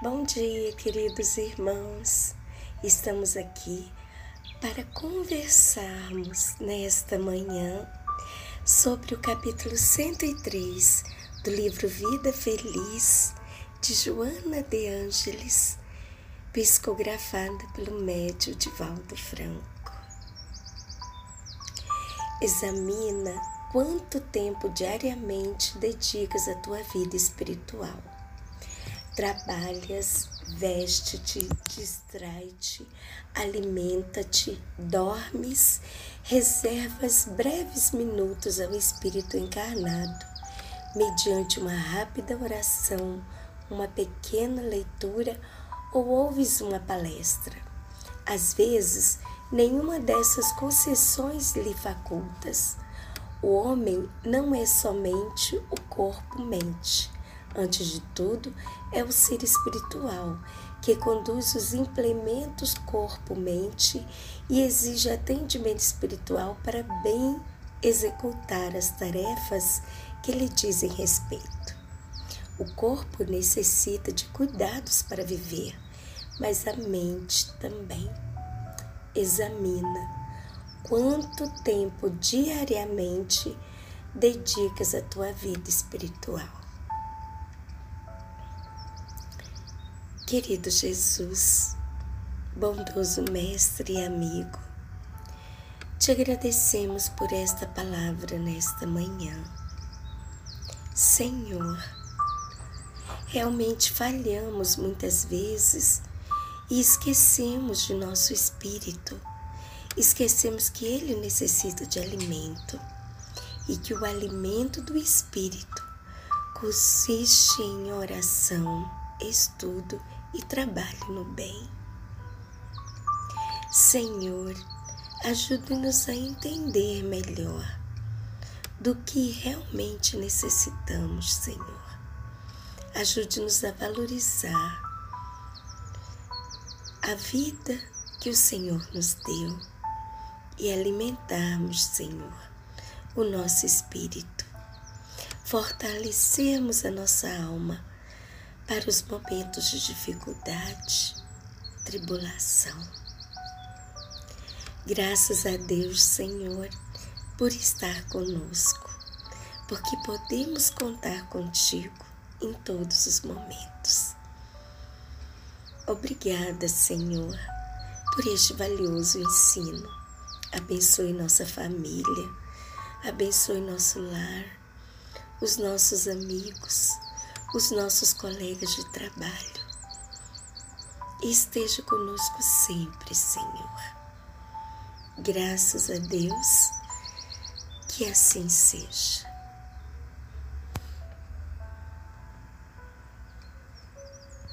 Bom dia, queridos irmãos. Estamos aqui para conversarmos nesta manhã sobre o capítulo 103 do livro Vida Feliz de Joana de Ângeles, psicografada pelo médio Divaldo Franco. Examina quanto tempo diariamente dedicas à tua vida espiritual trabalhas, veste-te, distrai-te, alimenta-te, dormes, reservas breves minutos ao Espírito encarnado, mediante uma rápida oração, uma pequena leitura ou ouves uma palestra. Às vezes, nenhuma dessas concessões lhe facultas. O homem não é somente o corpo-mente Antes de tudo, é o ser espiritual que conduz os implementos corpo-mente e exige atendimento espiritual para bem executar as tarefas que lhe dizem respeito. O corpo necessita de cuidados para viver, mas a mente também. Examina quanto tempo diariamente dedicas à tua vida espiritual. Querido Jesus, bondoso Mestre e amigo, te agradecemos por esta palavra nesta manhã. Senhor, realmente falhamos muitas vezes e esquecemos de nosso espírito, esquecemos que ele necessita de alimento e que o alimento do espírito consiste em oração, estudo e trabalho no bem. Senhor, ajude-nos a entender melhor do que realmente necessitamos, Senhor. Ajude-nos a valorizar a vida que o Senhor nos deu e alimentarmos, Senhor, o nosso espírito, fortalecermos a nossa alma para os momentos de dificuldade, tribulação. Graças a Deus, Senhor, por estar conosco, porque podemos contar contigo em todos os momentos. Obrigada, Senhor, por este valioso ensino. Abençoe nossa família, abençoe nosso lar, os nossos amigos os nossos colegas de trabalho. esteja conosco sempre, Senhor. Graças a Deus, que assim seja.